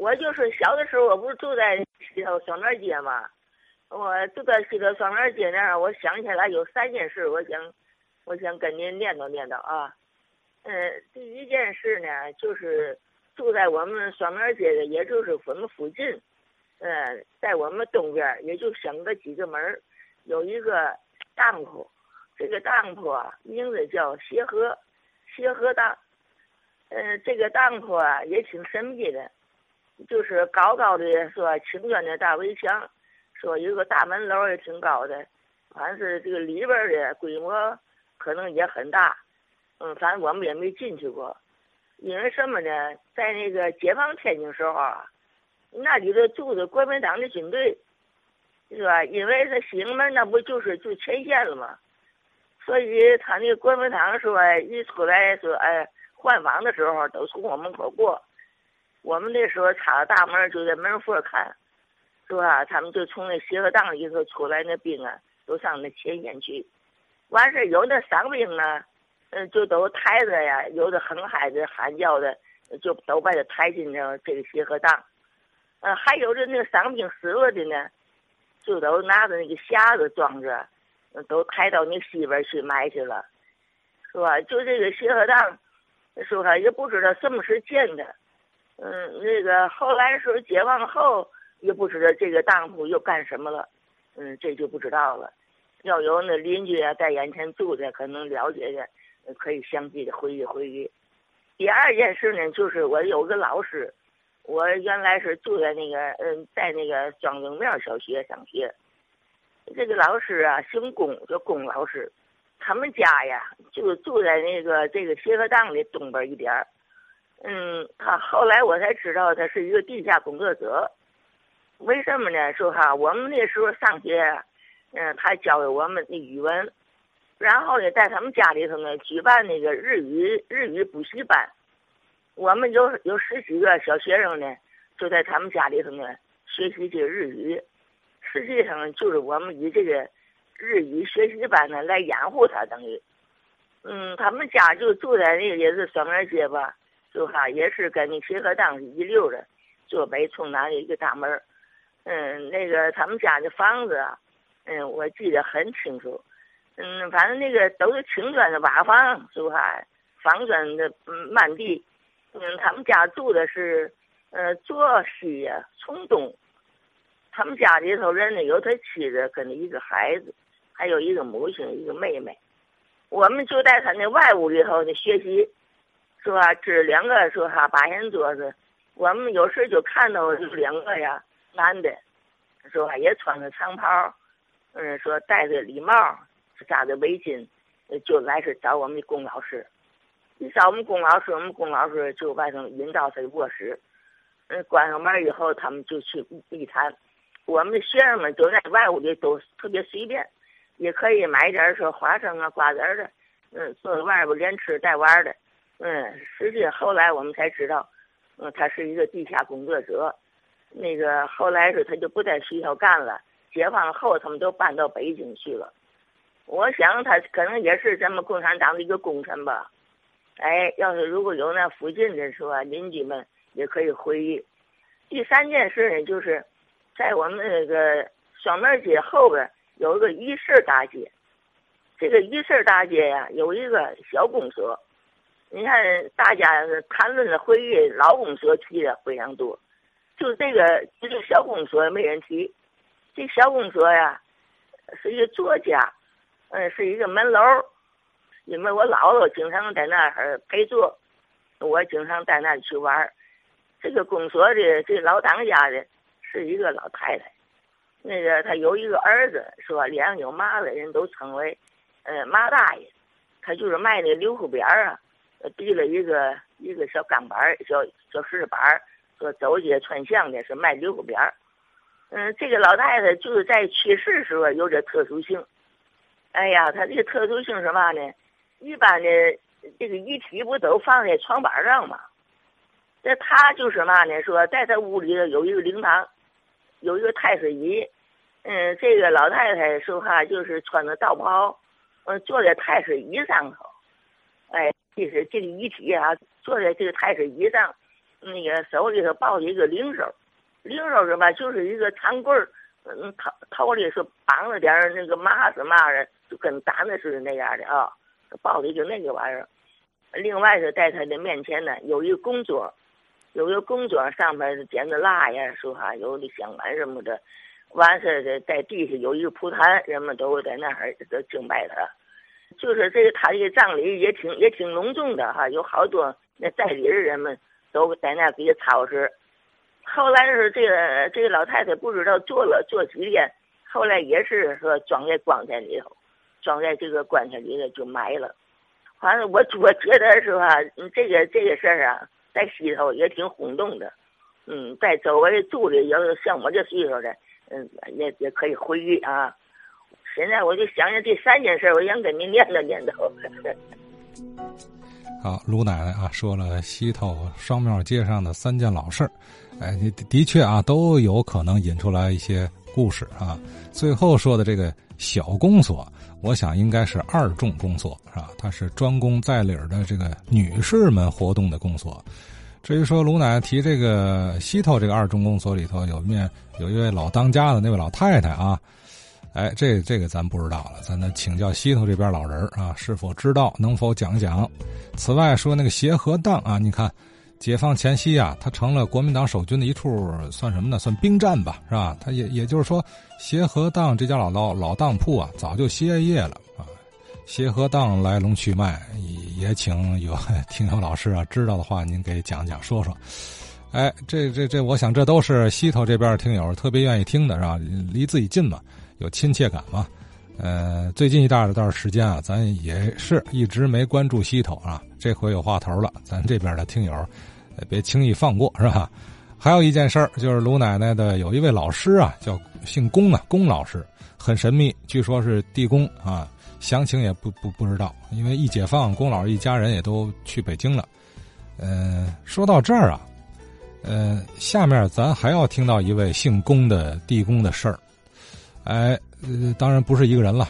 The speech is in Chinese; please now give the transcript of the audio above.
我就是小的时候，我不是住在西头双面街嘛，我住在西头双面街那儿，我想起来有三件事，我想，我想跟您念叨念叨啊。嗯，第一件事呢，就是住在我们双面街的，也就是我们附近，嗯，在我们东边，也就省个几个门有一个当铺，这个当铺啊，名字叫协和，协和当。嗯，这个当铺啊，也挺神秘的，就是高高的说青砖的大围墙，说有个大门楼也挺高的，反正是这个里边的规模可能也很大。嗯，反正我们也没进去过，因为什么呢？在那个解放天津时候啊，那里头住着国民党的军队，是吧？因为他西营门那不就是就前线了吗？所以他那个国民党说一出来说哎换防的时候都从我门口过，我们那时候插大门就在门缝看，是吧？他们就从那协和档里头出来那兵啊，都上那前线去，完事有那伤兵呢。嗯，就都抬着呀，有的哼孩子、喊叫的，就都把他抬进这这个协和档。呃，还有的那个伤兵死了的呢，就都拿着那个匣子装着，都抬到那西边去埋去了，是吧？就这个协和档，说他也不知道什么时候建的。嗯，那个后来时候解放后，也不知道这个当铺又干什么了。嗯，这就不知道了。要有那邻居啊，在眼前住的，可能了解的。可以详细的回忆回忆。第二件事呢，就是我有个老师，我原来是住在那个嗯，在那个庄宗庙小学上学。这个老师啊，姓龚，叫龚老师。他们家呀，就住在那个这个协和当的东边一点儿。嗯，他后来我才知道，他是一个地下工作者。为什么呢？说哈，我们那时候上学，嗯，他教给我们的语文。然后呢，在他们家里头呢，举办那个日语日语补习班，我们有有十几个小学生呢，就在他们家里头呢学习这日语。实际上就是我们以这个日语学习班呢来掩护他，等于，嗯，他们家就住在那个也是双面街吧，就哈也是跟那协和当是一溜的，坐北冲南的一个大门嗯，那个他们家的房子，嗯，我记得很清楚。嗯，反正那个都是青砖的瓦房，是不是？方砖的嗯满地。嗯，他们家住的是，呃，坐西呀，从东。他们家里头人呢，有他妻子跟一个孩子，还有一个母亲，一个妹妹。我们就在他那外屋里头呢学习，是吧？这两个说哈八仙桌子，我们有时就看到两个呀，男的，是吧？也穿着长袍，嗯，说戴着礼帽。扎着围巾，就来是找我们的龚老师。一找我们龚老师，我们龚老师就把他们引到他的卧室。嗯，关上门以后，他们就去一谈。我们的学生们都在外屋里，都特别随便，也可以买点儿说花生啊、瓜子儿的，嗯，坐在外边连吃带玩的。嗯，实际后来我们才知道，嗯，他是一个地下工作者。那个后来是他就不在学校干了，解放后他们都搬到北京去了。我想他可能也是咱们共产党的一个功臣吧，哎，要是如果有那附近的说，邻居们也可以回忆。第三件事呢，就是在我们那个双门街后边有一个一市大街，这个一市大街呀有一个小公所，你看大家谈论的会议老公所提的非常多，就这个这个小公所没人提，这小公所呀是一个作家。嗯，是一个门楼，因为我姥姥经常在那儿陪坐，我经常在那儿去玩儿。这个公所的这老当家的是一个老太太，那个他有一个儿子，说脸上有麻子，人都称为，呃，马大爷。他就是卖那溜口边儿啊，递了一个一个小钢板儿，小小石板儿，说走街串巷的是卖溜裤边儿。嗯，这个老太太就是在去世时候有点特殊性。哎呀，她这个特殊性是嘛呢？一般的这个遗体不都放在床板上吗？那她就是嘛呢？说在她屋里头有一个灵堂，有一个太师椅。嗯，这个老太太说话就是穿着道袍，嗯，坐在太师椅上头。哎，就是这个遗体啊，坐在这个太师椅上，那个手里头抱着一个灵手，灵手是吧？就是一个长棍儿，嗯，头头里是绑了点那个麻子嘛的，就跟胆子似的那样的啊，抱着一个那个玩意儿。另外是在他的面前呢，有一个工作，有一个工作上面点着蜡呀，说哈有的香碗什么的，完事的在地下有一个蒲坛，人们都在那儿都敬拜他。就是这个他这个葬礼也挺也挺隆重的哈，有好多那在礼的人们都在那给他操持。后来是这个这个老太太不知道做了做几天，后来也是说装在棺材里头，装在这个棺材里头就埋了。反正我我觉得是吧？这个这个事儿啊，在西头也挺轰动的。嗯，在周围住的，要是像我这岁数的，嗯，也也可以回忆啊。现在我就想想这三件事，我想跟您念叨念叨。好，卢奶奶啊，说了西头双庙街上的三件老事儿，哎，的的确啊，都有可能引出来一些故事啊。最后说的这个小公所。我想应该是二重公所，是吧？它是专供在理的这个女士们活动的公所。至于说卢奶奶提这个西头这个二重公所里头有面有一位老当家的那位老太太啊，哎，这这个咱不知道了，咱得请教西头这边老人啊，是否知道，能否讲讲？此外说那个协和当啊，你看。解放前夕啊，他成了国民党守军的一处，算什么呢？算兵站吧，是吧？他也也就是说，协和当这家老老老当铺啊，早就歇业了啊。协和当来龙去脉，也也请有 听友老师啊知道的话，您给讲讲说说。哎，这这这，我想这都是西头这边听友特别愿意听的，是吧？离自己近嘛，有亲切感嘛。呃，最近一段段时间啊，咱也是一直没关注西头啊，这回有话头了，咱这边的听友。别轻易放过，是吧？还有一件事儿，就是卢奶奶的有一位老师啊，叫姓龚啊，龚老师，很神秘，据说是地宫啊，详情也不不不知道，因为一解放，龚老师一家人也都去北京了。嗯，说到这儿啊，呃，下面咱还要听到一位姓龚的地宫的事儿。哎，呃当然不是一个人了，